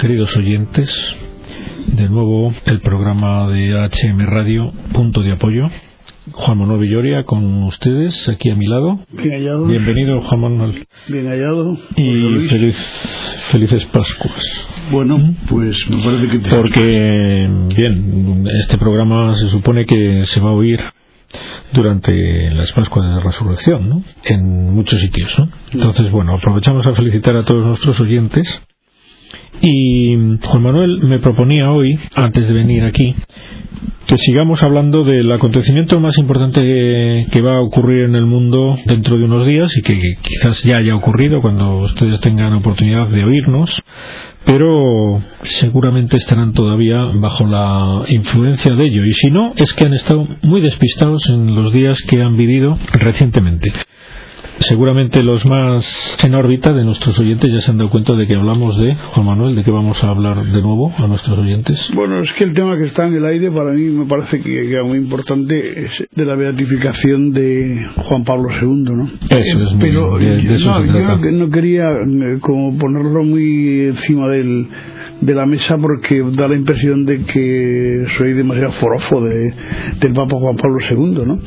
Queridos oyentes. De nuevo, el programa de HM Radio, Punto de Apoyo. Juan Manuel Villoria con ustedes, aquí a mi lado. Bien hallado. Bienvenido, Juan Manuel. Bien hallado. Y feliz, felices Pascuas. Bueno, pues me parece que... Te... Porque, bien, este programa se supone que se va a oír durante las Pascuas de Resurrección, ¿no? En muchos sitios, ¿no? Entonces, bueno, aprovechamos a felicitar a todos nuestros oyentes. Y Juan Manuel me proponía hoy, antes de venir aquí, que sigamos hablando del acontecimiento más importante que, va a ocurrir en el mundo dentro de unos días y que, que quizás ya haya ocurrido cuando ustedes tengan oportunidad de oírnos, pero seguramente estarán todavía bajo la influencia de ello. Y si no, es que han estado muy despistados en los días que han vivido recientemente. Seguramente los más en órbita de nuestros oyentes ya se han dado cuenta de que hablamos de Juan Manuel, de que vamos a hablar de nuevo a nuestros oyentes. Bueno, es que el tema que está en el aire para mí me parece que era muy importante es de la beatificación de Juan Pablo II, ¿no? Eso es muy, Pero de, de eso no, yo no quería eh, como ponerlo muy encima del de la mesa porque da la impresión de que soy demasiado forofo de, del Papa Juan Pablo II, ¿no?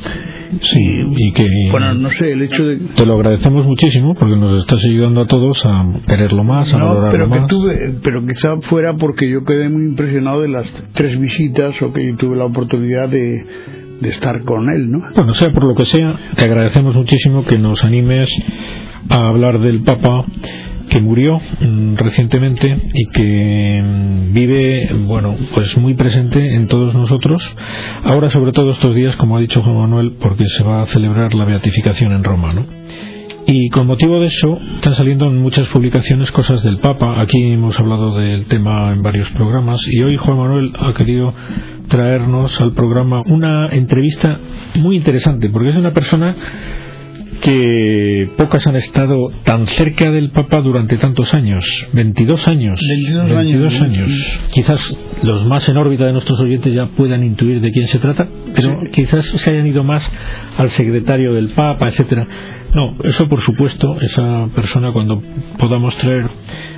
Sí, y que Bueno, no sé, el hecho de... te lo agradecemos muchísimo porque nos estás ayudando a todos a quererlo más, a No, valorarlo pero que más. tuve, pero quizá fuera porque yo quedé muy impresionado de las tres visitas o que tuve la oportunidad de, de estar con él, ¿no? Bueno, sea por lo que sea, te agradecemos muchísimo que nos animes a hablar del Papa que murió mm, recientemente y que mm, vive, bueno, pues muy presente en todos nosotros. Ahora, sobre todo estos días, como ha dicho Juan Manuel, porque se va a celebrar la beatificación en Roma, ¿no? Y con motivo de eso están saliendo en muchas publicaciones cosas del Papa. Aquí hemos hablado del tema en varios programas y hoy Juan Manuel ha querido traernos al programa una entrevista muy interesante porque es una persona que pocas han estado tan cerca del Papa durante tantos años, 22 años. 22 años, 22 ¿no? años. Quizás los más en órbita de nuestros oyentes ya puedan intuir de quién se trata, pero quizás se hayan ido más al secretario del Papa, etcétera. No, eso por supuesto, esa persona cuando podamos traer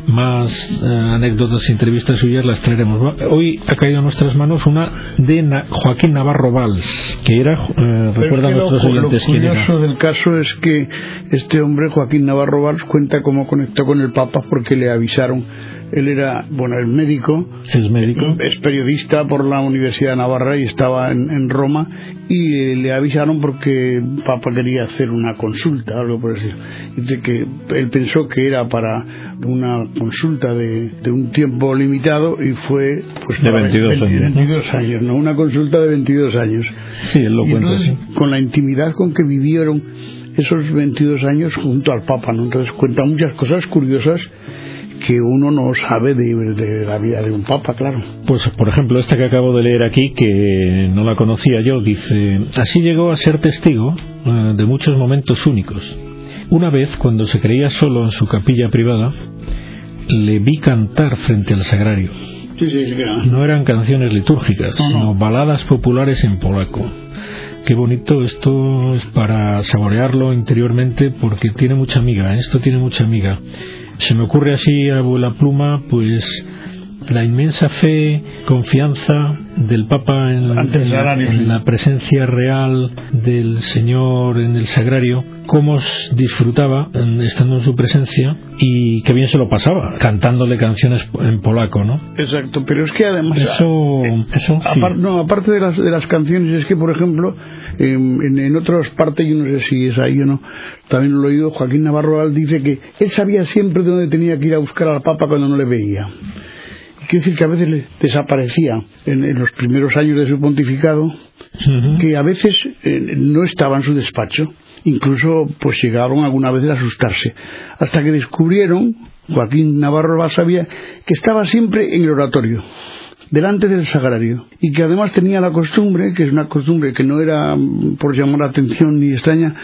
más eh, anécdotas e entrevistas suyas las traeremos. Hoy ha caído a nuestras manos una de Na- Joaquín Navarro Valls, que era, eh, es recuerda a que lo, nuestros lo oyentes era. curioso del caso es que este hombre, Joaquín Navarro Valls, cuenta cómo conectó con el Papa porque le avisaron. Él era, bueno, el médico, Es médico. es periodista por la Universidad de Navarra y estaba en, en Roma y eh, le avisaron porque el Papa quería hacer una consulta, algo por decir. Dice que él pensó que era para una consulta de, de un tiempo limitado y fue pues De para 22 años, ¿no? 22 años, ¿no? Una consulta de 22 años. Sí, él lo Y cuenta entonces, así. con la intimidad con que vivieron esos 22 años junto al Papa, ¿no? Entonces cuenta muchas cosas curiosas que uno no sabe de, de la vida de un Papa, claro. Pues, por ejemplo, esta que acabo de leer aquí, que no la conocía yo, dice, así llegó a ser testigo eh, de muchos momentos únicos. Una vez, cuando se creía solo en su capilla privada, le vi cantar frente al sagrario. No eran canciones litúrgicas, No, no. sino baladas populares en polaco. Qué bonito, esto es para saborearlo interiormente porque tiene mucha amiga, esto tiene mucha amiga. Se me ocurre así a la pluma, pues la inmensa fe, confianza del Papa en, la, en presencia real del Señor en el sagrario, cómo disfrutaba estando en su presencia y qué bien se lo pasaba, cantándole canciones en polaco, ¿no? Exacto, pero es que además... Eso, eso sí. No, aparte de las, de las canciones, es que, por ejemplo, en, en, otras partes, yo no sé si es ahí o no, también lo he oído, Joaquín Navarro dice que él sabía siempre dónde tenía que ir a buscar al Papa cuando no le veía. Quiere decir que a veces le desaparecía en, en los primeros años de su pontificado, que a veces eh, no estaba en su despacho, incluso pues llegaron alguna vez a asustarse, hasta que descubrieron, Joaquín Navarro Val sabía, que estaba siempre en el oratorio delante del sagrario y que además tenía la costumbre, que es una costumbre que no era por llamar la atención ni extraña,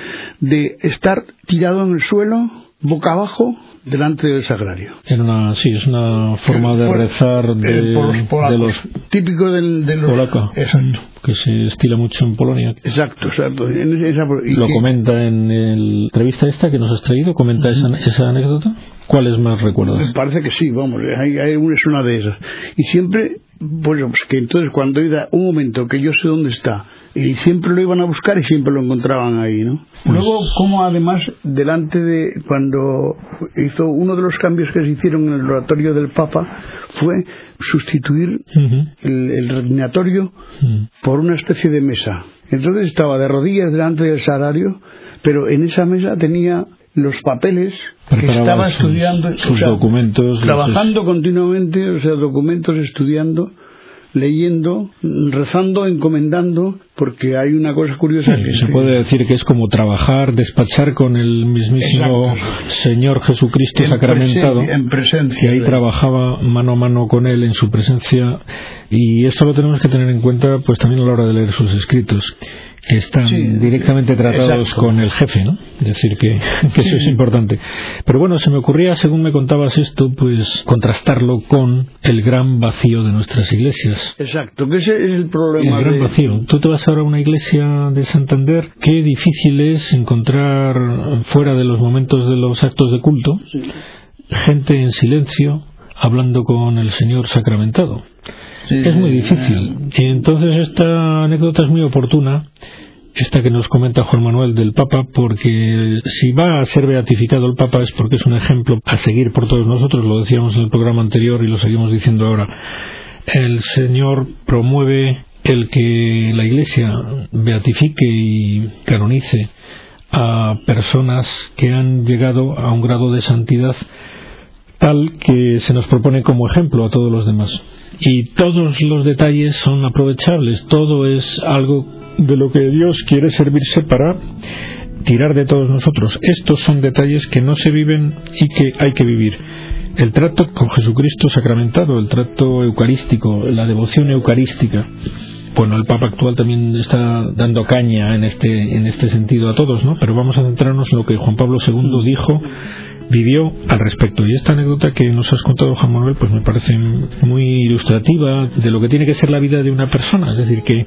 de estar tirado en el suelo, boca abajo, delante del sagrario. Era una, sí, es una forma de rezar de, de los típico del, de los polaca, exacto. que se estila mucho en Polonia. Exacto, exacto. En esa, y Lo que- comenta en el- la entrevista esta que nos has traído, comenta esa, esa anécdota. ¿Cuáles más recuerdas? Me parece que sí, vamos, hay, hay una, es una de esas. Y siempre, bueno, pues que entonces cuando era un momento que yo sé dónde está, y siempre lo iban a buscar y siempre lo encontraban ahí, ¿no? Luego, como además, delante de, cuando hizo uno de los cambios que se hicieron en el oratorio del Papa, fue sustituir el, el por una especie de mesa. Entonces estaba de rodillas delante del salario, pero en esa mesa tenía los papeles que estaba sus- estudiando, sus documentos, trabajando continuamente, o sea, documentos, estudiando, leyendo, rezando, encomendando, porque hay una cosa curiosa que Se puede decir que es como trabajar, despachar con el mismísimo Exacto. Señor Jesucristo en sacramentado. presen- en presencia. que ahí trabajaba mano a mano con él en su presencia y esto lo tenemos que tener en cuenta pues también a la hora de leer sus escritos están Sí, directamente tratados exacto. con el jefe, ¿no? Es decir, que, que eso es importante. Pero bueno, se me ocurría, según me contabas esto, pues contrastarlo con el gran vacío de nuestras iglesias. Exacto, que ese es el El problema. gran de- vacío. Tú te vas ahora a una iglesia de Santander, qué difícil es encontrar fuera de los momentos de los actos de culto gente en silencio hablando con el Señor sacramentado. Sí, Es muy difícil. Y entonces esta anécdota es muy oportuna, esta que nos comenta Juan Manuel del Papa, porque si va a ser beatificado el Papa es porque es un ejemplo a seguir por todos nosotros, lo decíamos en el programa anterior y lo seguimos diciendo ahora. El Señor promueve el que la Iglesia beatifique y canonice a personas que han llegado a un grado de santidad tal que se nos propone como ejemplo a todos los demás. Y todos los detalles son aprovechables, todo es algo de lo que Dios quiere servirse para tirar de todos nosotros. Estos son detalles que no se viven y que hay que vivir. El trato con Jesucristo sacramentado, el trato eucarístico, la devoción eucarística. Bueno, el Papa actual también está dando caña en este, en este sentido a todos, ¿no? Pero vamos a centrarnos en lo que Juan Pablo II dijo vivió al respecto. Y esta anécdota que nos has contado, Juan Manuel, pues me parece muy ilustrativa de lo que tiene que ser la vida de una persona. Es decir, que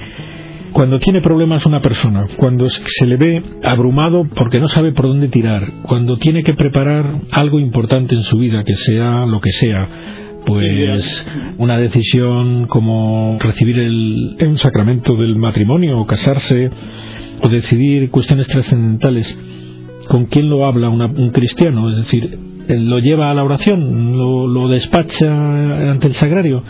cuando tiene problemas una persona, cuando se le ve abrumado porque no sabe por dónde tirar, cuando tiene que preparar algo importante en su vida, que sea lo que sea, pues una decisión como recibir el, un sacramento del matrimonio o casarse o decidir cuestiones trascendentales, ¿con quién lo habla una- un cristiano? Es decir, lo lleva a la oración, lo, lo despacha ante el sagrario.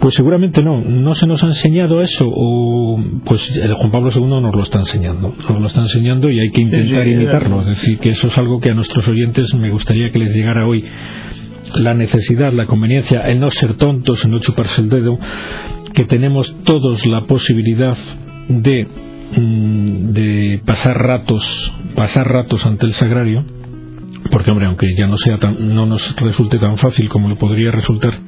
Pues seguramente no, no se nos ha enseñado eso, o pues el Juan Pablo II nos lo está enseñando, nos lo está enseñando y hay que intentar imitarlo. Es decir, que eso es algo que a nuestros oyentes me gustaría que les llegara hoy. La necesidad, la conveniencia, el no ser tontos, el no chuparse el dedo, que tenemos todos la posibilidad de, de pasar ratos, pasar ratos ante el sagrario, porque hombre, aunque ya no sea tan, no nos resulte tan fácil como le podría resultar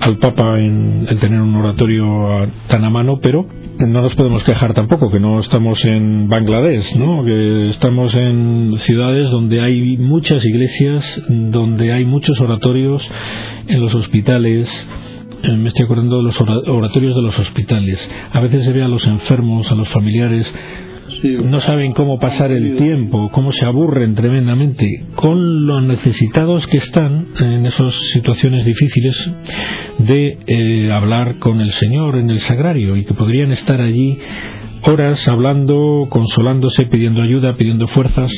al Papa en tener un oratorio a- tan a mano, pero no nos podemos quejar tampoco, que no estamos en Bangladesh, ¿no? que estamos en ciudades donde hay muchas iglesias, donde hay muchos oratorios, en los hospitales, me estoy acordando de los ora- oratorios de los hospitales. A veces se ve a los enfermos, a los familiares, no saben cómo pasar el tiempo, cómo se aburren tremendamente con los necesitados que están en esas situaciones difíciles de eh, hablar con el Señor en el sagrario y que podrían estar allí horas hablando, consolándose, pidiendo ayuda, pidiendo fuerzas.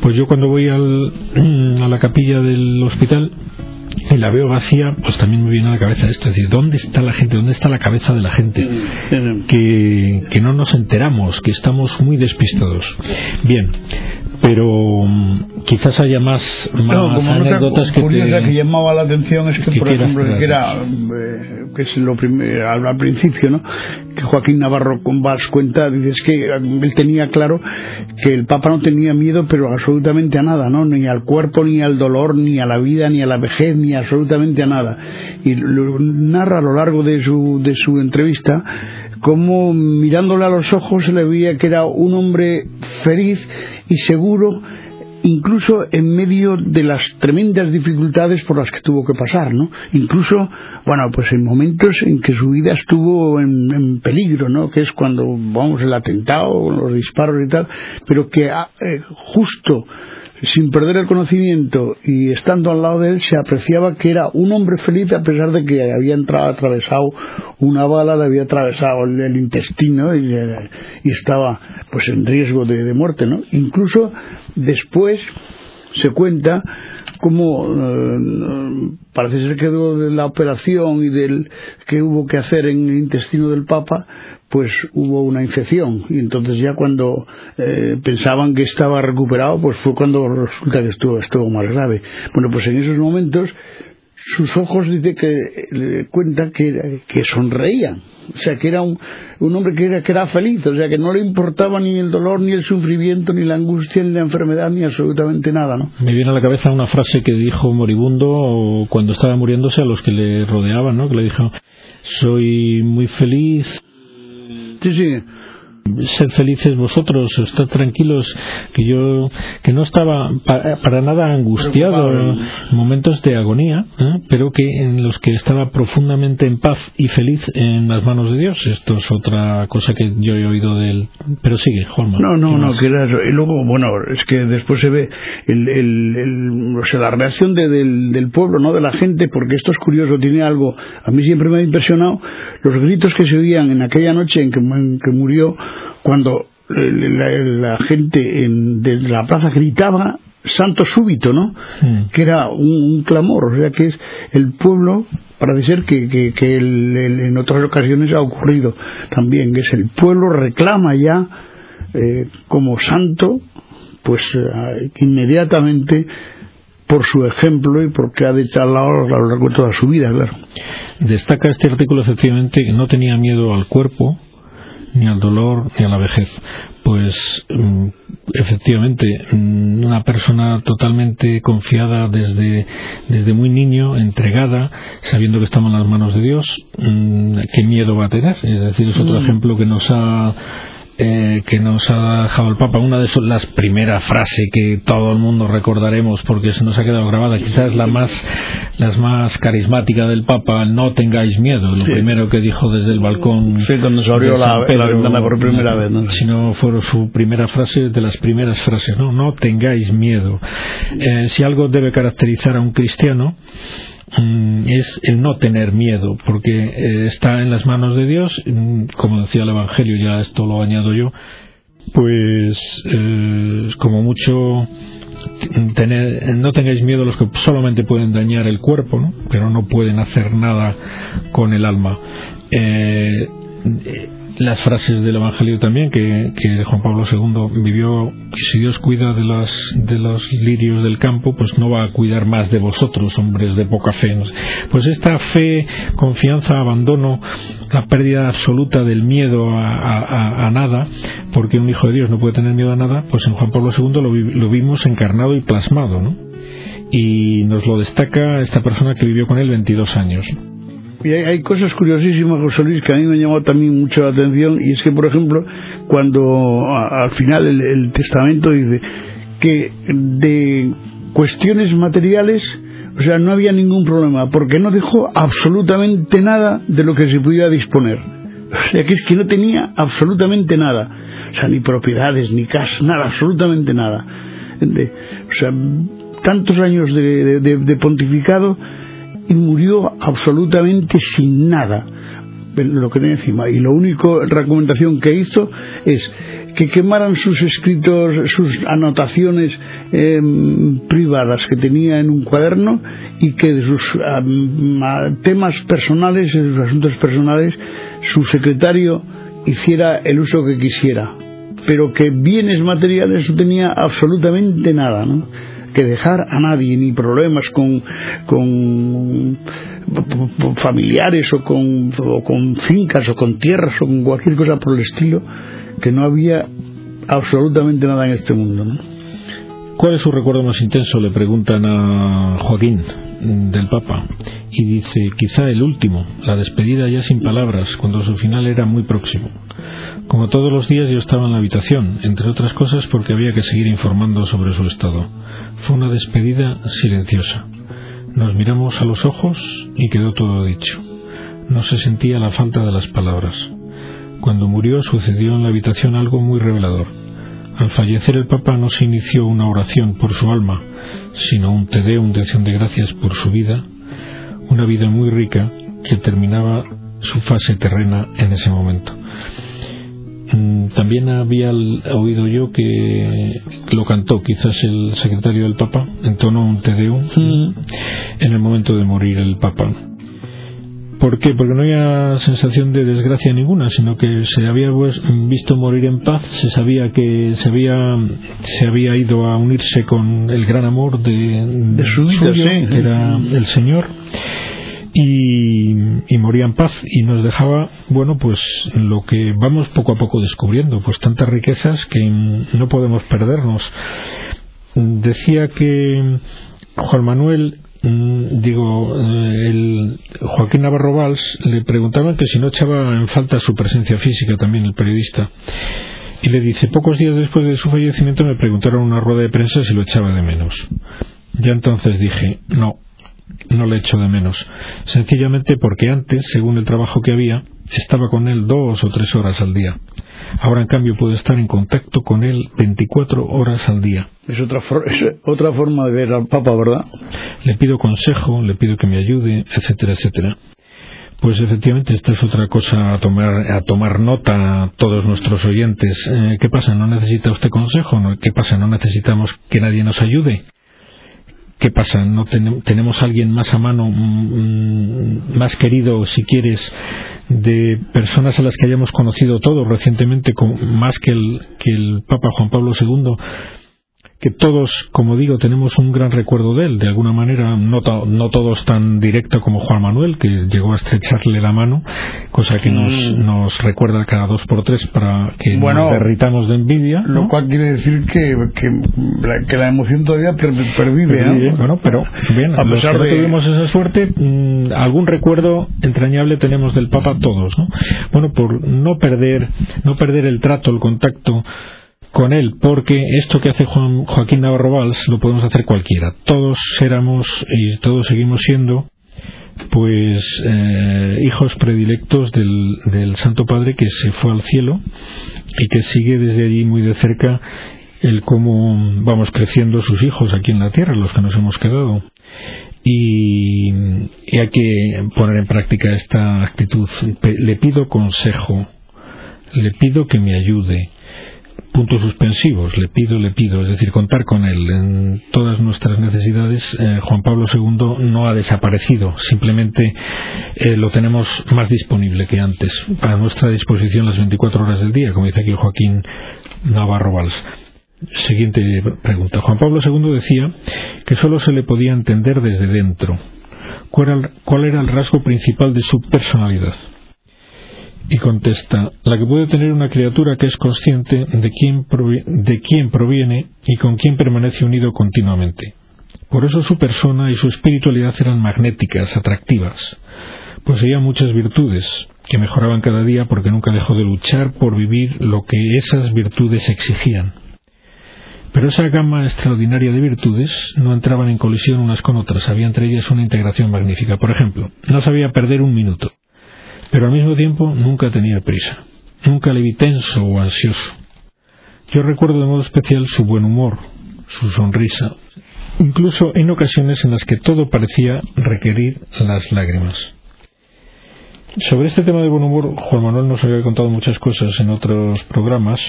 Pues yo cuando voy al, a la capilla del hospital y la veo vacía, pues también me viene a la cabeza esto, es decir, ¿dónde está la gente? ¿Dónde está la cabeza de la gente? que, que no nos enteramos, que estamos muy despistados. Bien, pero mm, quizás haya más, más No, como anécdotas que te... que llamaba la atención es que, que por ejemplo, traer. que era, eh, que es lo primero, al, al principio, ¿no? Que Joaquín Navarro con Valls cuenta, dices que él tenía claro que el Papa no tenía miedo, pero absolutamente a nada, ¿no? Ni al cuerpo, ni al dolor, ni a la vida, ni a la vejez, ni absolutamente a nada. Y lo narra a lo largo de su, de su entrevista como mirándole a los ojos se le veía que era un hombre feliz y seguro incluso en medio de las tremendas dificultades por las que tuvo que pasar, ¿no? Incluso, bueno, pues en momentos en que su vida estuvo en, peligro, ¿no? Que es cuando, vamos, el atentado, los disparos y tal, pero que ah, eh, justo sin perder el conocimiento y estando al lado de él se apreciaba que era un hombre feliz a pesar de que había entrado atravesado una bala, le había atravesado el, intestino y, estaba pues en riesgo de, muerte, ¿no? Incluso después se cuenta cómo eh, parece ser que de la operación y del que hubo que hacer en el intestino del Papa pues hubo una infección y entonces ya cuando eh, pensaban que estaba recuperado pues fue cuando resulta que estuvo, estuvo más grave bueno pues en esos momentos sus ojos dice que le cuenta que, que sonreían o sea que era un, un hombre que era, que era feliz o sea que no le importaba ni el dolor ni el sufrimiento ni la angustia ni la enfermedad ni absolutamente nada ¿no? me viene a la cabeza una frase que dijo moribundo cuando estaba muriéndose a los que le rodeaban ¿no? que le dijo soy muy feliz Sí, sí sed felices vosotros, estad tranquilos, que yo que no estaba para, nada angustiado en momentos de agonía, ¿eh? pero que en los que estaba profundamente en paz y feliz en las manos de Dios. Esto es otra cosa que yo he oído de él. Pero sigue, Juanma. No, no, no, que y luego, bueno, es que después se ve el, el, o sea, la reacción del, del pueblo, no de la gente, porque esto es curioso, tiene algo, a mí siempre me ha impresionado los gritos que se oían en aquella noche en que, en que murió cuando la, gente en, de la plaza gritaba santo súbito, ¿no? Que era un, clamor, o sea que es el pueblo, parece ser que, que, en otras ocasiones ha ocurrido también, que es el pueblo reclama ya eh, como santo, pues eh, inmediatamente por su ejemplo y porque ha dicho a lo largo de toda su vida, claro. Destaca este artículo efectivamente que no tenía miedo al cuerpo, ni al dolor, ni a la vejez. Pues mm, efectivamente, mm, una persona totalmente confiada desde, desde muy niño, entregada, sabiendo que estamos en las manos de Dios, mm, ¿qué miedo va a tener? Es decir, es otro ejemplo que nos ha eh, que nos ha dejado el Papa, una de las primeras frases que todo el mundo recordaremos porque se nos ha quedado grabada, quizás la más, las más carismática del Papa, no tengáis miedo, lo primero que dijo desde el balcón. Sí, cuando se abrió la, ventana por primera vez. ¿no? Si no fue su primera frase, de las primeras frases, no, no tengáis miedo. Eh, si algo debe caracterizar a un cristiano, es el no tener miedo, porque eh, está en las manos de Dios, mm, como decía el Evangelio, ya esto lo añado yo, pues eh, como mucho tener, no tengáis miedo a los que solamente pueden dañar el cuerpo, pero no pueden hacer nada con el alma. Eh, las frases del Evangelio también, que, Juan Pablo II vivió, si Dios cuida de los, de los lirios del campo, pues no va a cuidar más de vosotros, hombres de poca fe. Pues esta fe, confianza, abandono, la pérdida absoluta del miedo a, nada, porque un hijo de Dios no puede tener miedo a nada, pues en Juan Pablo II lo, lo vimos encarnado y plasmado, ¿no? Y nos lo destaca esta persona que vivió con él 22 años. Y hay, cosas curiosísimas, José Luis, que a mí me llamó también mucho la atención, y es que, por ejemplo, cuando al final el, testamento dice que de cuestiones materiales, o sea, no había ningún problema, porque no dejó absolutamente nada de lo que se pudiera disponer. O sea, que es que no tenía absolutamente nada. O sea, ni propiedades, ni casa, nada, absolutamente nada. o sea, tantos años de pontificado y murió absolutamente sin nada. Lo que tenía encima. Y la única recomendación que hizo es que quemaran sus escritos, sus anotaciones em, privadas que tenía en un cuaderno y que de sus temas personales, de sus asuntos personales, su secretario hiciera el uso que quisiera, pero que bienes materiales no tenía absolutamente nada, ¿no? Que dejar a nadie, ni problemas con, con familiares o con, con fincas o con tierras o con cualquier cosa por el estilo, que no había absolutamente nada en este mundo. ¿no? ¿Cuál es su recuerdo más intenso? Le preguntan a Joaquín del Papa. Y dice, quizá el último, la despedida ya sin palabras, cuando su final era muy próximo. Como todos los días yo estaba en la habitación, entre otras cosas porque había que seguir informando sobre su estado. Fue una despedida silenciosa. Nos miramos a los ojos y quedó todo dicho. No se sentía la falta de las palabras. Cuando murió sucedió en la habitación algo muy revelador. Al fallecer el Papa no se inició una oración por su alma, sino un te un de acción de gracias por su vida, una vida muy rica que terminaba su fase terrena en ese momento. Mm, también había oído yo que lo cantó quizás el secretario del Papa, entonó un Te Deum mm. en el momento de morir el Papa. ¿Por qué? Porque no había sensación de desgracia ninguna, sino que se había visto morir en paz, se sabía que se había, se había ido a unirse con el gran amor de, su vida, que era el Señor y, moría en paz y nos dejaba, bueno, pues lo que vamos poco a poco descubriendo, pues tantas riquezas que no podemos perdernos. Decía que Juan Manuel mm, digo, eh, el Joaquín Navarro Valls le preguntaban que si no echaba en falta su presencia física también el periodista. Y le dice, pocos días después de su fallecimiento me preguntaron una rueda de prensa si lo echaba de menos. Ya entonces dije, no, no le echo de menos, sencillamente porque antes, según el trabajo que había, estaba con él dos o tres horas al día. Ahora, en cambio, puedo estar en contacto con él 24 horas al día. Es otra, es otra forma de ver al Papa, ¿verdad? Le pido consejo, le pido que me ayude, etcétera, etcétera. Pues efectivamente, esta es otra cosa a tomar, a tomar nota a todos nuestros oyentes. Eh, ¿Qué pasa? ¿No necesita usted consejo? ¿Qué pasa? ¿No necesitamos que nadie nos ayude? ¿Qué pasa? ¿No tenemos alguien más a mano, más querido, si quieres, de personas a las que hayamos conocido todos recientemente, más que el, que el Papa Juan Pablo II? Que todos, como digo, tenemos un gran recuerdo de él, de alguna manera, no, no todos tan directo como Juan Manuel, que llegó a estrecharle la mano, cosa que nos, mm. nos recuerda cada dos por tres para que nos derritamos de envidia. Lo cual quiere decir que, que, la, que la emoción todavía pervive. Bueno, pero bien, a pesar de... tuvimos esa suerte, mm, algún recuerdo entrañable tenemos del Papa todos, ¿no? Bueno, por no perder, no perder el trato, el contacto, con él, porque esto que hace Juan, Joaquín Navarro Valls lo podemos hacer cualquiera. Todos éramos y todos seguimos siendo pues eh, hijos predilectos del, Santo Padre que se fue al cielo y que sigue desde allí muy de cerca el cómo vamos creciendo sus hijos aquí en la tierra, los que nos hemos quedado. Y, y hay que poner en práctica esta actitud. Le pido consejo, le pido que me ayude, puntos suspensivos, le pido, le pido, es decir, contar con él en todas nuestras necesidades. Eh, Juan Pablo II no ha desaparecido, simplemente eh, lo tenemos más disponible que antes, a nuestra disposición las 24 horas del día, como dice aquí Joaquín Navarro Valls. Siguiente pregunta. Juan Pablo II decía que solo se le podía entender desde dentro. ¿Cuál era el rasgo principal de su personalidad? Y contesta, la que puede tener una criatura que es consciente de quién, de quién proviene y con quién permanece unido continuamente. Por eso su persona y su espiritualidad eran magnéticas, atractivas. Poseía muchas virtudes, que mejoraban cada día porque nunca dejó de luchar por vivir lo que esas virtudes exigían. Pero esa gama extraordinaria de virtudes no entraban en colisión unas con otras, había entre ellas una integración magnífica. Por ejemplo, no sabía perder un minuto pero al mismo tiempo nunca tenía prisa, nunca le vi tenso o ansioso. Yo recuerdo de modo especial su buen humor, su sonrisa, incluso en ocasiones en las que todo parecía requerir las lágrimas. Sobre este tema de buen humor, Juan Manuel nos había contado muchas cosas en otros programas,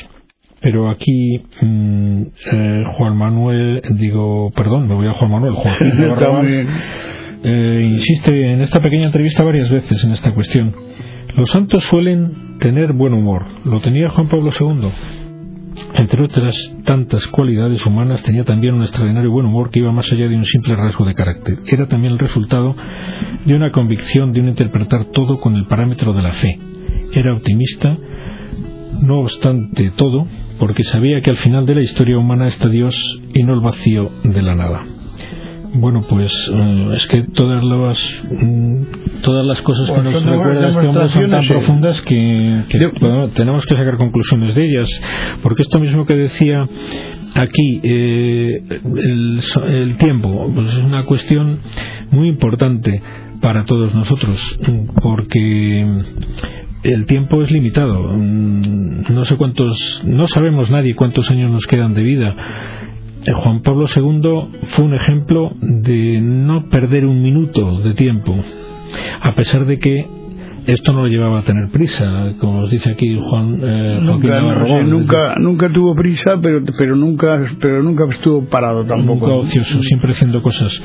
pero aquí mm, eh, Juan Manuel, digo, perdón, me voy a Juan Manuel, Juan eh, insiste en esta pequeña entrevista varias veces en esta cuestión. Los santos suelen tener buen humor. Lo tenía Juan Pablo II. Entre otras tantas cualidades humanas, tenía también un extraordinario buen humor que iba más allá de un simple rasgo de carácter. Era también el resultado de una convicción, de un interpretar todo con el parámetro de la fe. Era optimista, no obstante todo, porque sabía que al final de la historia humana está Dios y no el vacío de la nada. Bueno, pues eh, es que todas las mm, todas las cosas que nos recuerda este hombre son tan profundas que, tenemos que sacar conclusiones de ellas, porque esto mismo que decía aquí eh, el, tiempo pues es una cuestión muy importante para todos nosotros, porque el tiempo es limitado. Mm, no sé cuántos, no sabemos nadie cuántos años nos quedan de vida Juan Pablo II fue un ejemplo de no perder un minuto de tiempo, a pesar de que esto no lo llevaba a tener prisa, como os dice aquí Juan eh, nunca, nunca, nunca tuvo prisa, pero pero nunca pero nunca estuvo parado tampoco. Nunca ocioso, siempre haciendo cosas.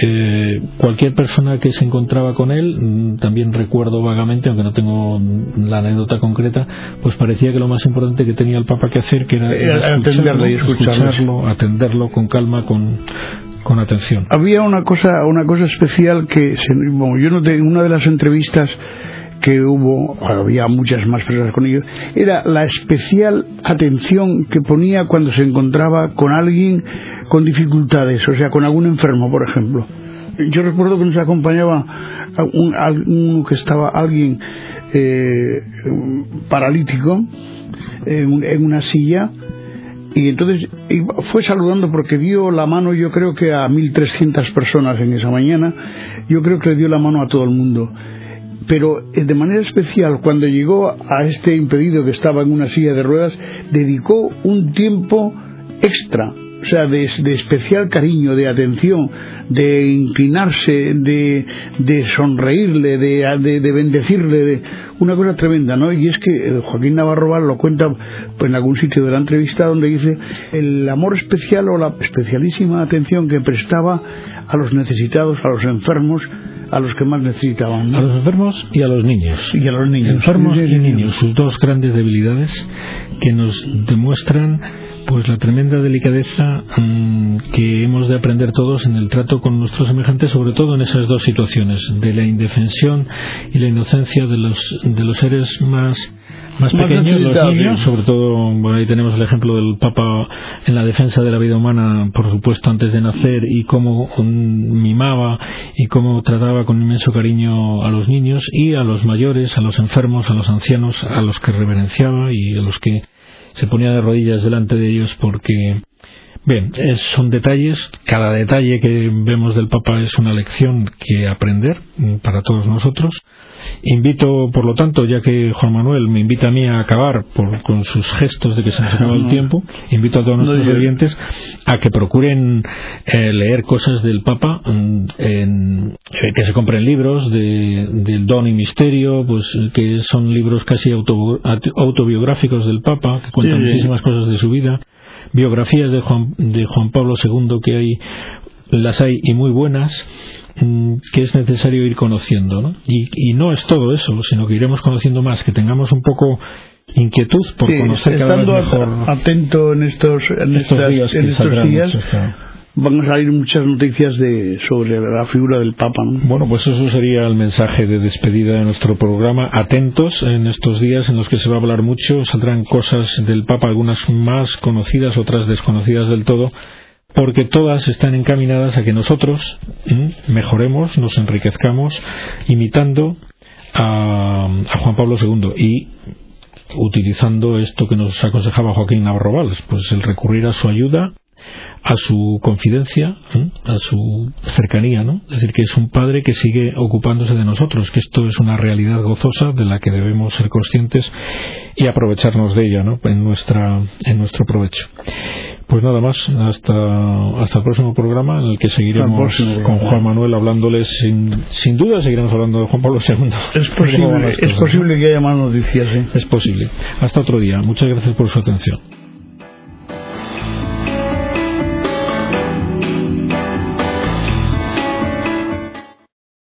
Eh, cualquier persona que se encontraba con él, mm, también recuerdo vagamente, aunque no tengo la anécdota concreta, pues parecía que lo más importante que tenía el Papa que hacer que era, atenderlo y escucharlo, atenderlo con calma, con con atención. Había una cosa, una cosa especial que, yo no en una de las entrevistas que hubo, había muchas más personas con ellos, era la especial atención que ponía cuando se encontraba con alguien con dificultades, o sea, con algún enfermo, por ejemplo. Yo recuerdo que nos acompañaba un, que estaba alguien eh, paralítico en, en una silla y entonces fue saludando porque dio la mano yo creo que a 1.300 personas en esa mañana, yo creo que le dio la mano a todo el mundo pero eh, de manera especial cuando llegó a este impedido que estaba en una silla de ruedas, dedicó un tiempo extra, o sea, de, especial cariño, de atención, de inclinarse, de, de sonreírle, de, de, bendecirle, de una cosa tremenda, ¿no? Y es que eh, Joaquín Navarro lo cuenta pues, en algún sitio de la entrevista donde dice el amor especial o la especialísima atención que prestaba a los necesitados, a los enfermos, a los que más necesitaban. A los enfermos y a los niños. Y a los niños. Enfermos y niños, sus dos grandes debilidades que nos demuestran pues la tremenda delicadeza mm, que hemos de aprender todos en el trato con nuestros semejantes, sobre todo en esas dos situaciones, de la indefensión y la inocencia de los, de los seres más más pequeños, los niños, sobre todo, bueno, ahí tenemos el ejemplo del Papa en la defensa de la vida humana, por supuesto, antes de nacer, y cómo mimaba y cómo trataba con inmenso cariño a los niños y a los mayores, a los enfermos, a los ancianos, a los que reverenciaba y a los que se ponía de rodillas delante de ellos porque Bien, son detalles, cada detalle que vemos del Papa es una lección que aprender mm, para todos nosotros. Invito, por lo tanto, ya que Juan Manuel me invita a mí a acabar con sus gestos de que se nos acaba el tiempo, invito a todos nuestros oyentes a que procuren eh, leer cosas del Papa, mm, en, eh, que se compren libros de, del don y misterio, pues que son libros casi autobiográficos del Papa, que cuentan muchísimas cosas de su vida, biografías de Juan, de Juan Pablo II que hay, las hay y muy buenas Mm, que es necesario ir conociendo. ¿no? Y, no es todo eso, sino que iremos conociendo más, que tengamos un poco inquietud por conocer cada vez mejor. atento en estos, en estos días, en estos días van a salir muchas noticias de, sobre la figura del Papa. Bueno, pues eso sería el mensaje de despedida de nuestro programa. Atentos en estos días en los que se va a hablar mucho, saldrán cosas del Papa, algunas más conocidas, otras desconocidas del todo porque todas están encaminadas a que nosotros mejoremos, nos enriquezcamos, imitando a, Juan Pablo II y utilizando esto que nos aconsejaba Joaquín Navarro Valls, pues el recurrir a su ayuda, a su confidencia, a su cercanía, ¿no? Es decir, que es un padre que sigue ocupándose de nosotros, que esto es una realidad gozosa de la que debemos ser conscientes y aprovecharnos de ella, ¿no? En nuestra en nuestro provecho. Pues nada más, hasta, hasta el próximo programa en el que seguiremos con Juan Manuel hablándoles, sin, sin duda seguiremos hablando de Juan Pablo II. Es posible, es posible que haya más noticias. Es posible. Hasta otro día. Muchas gracias por su atención.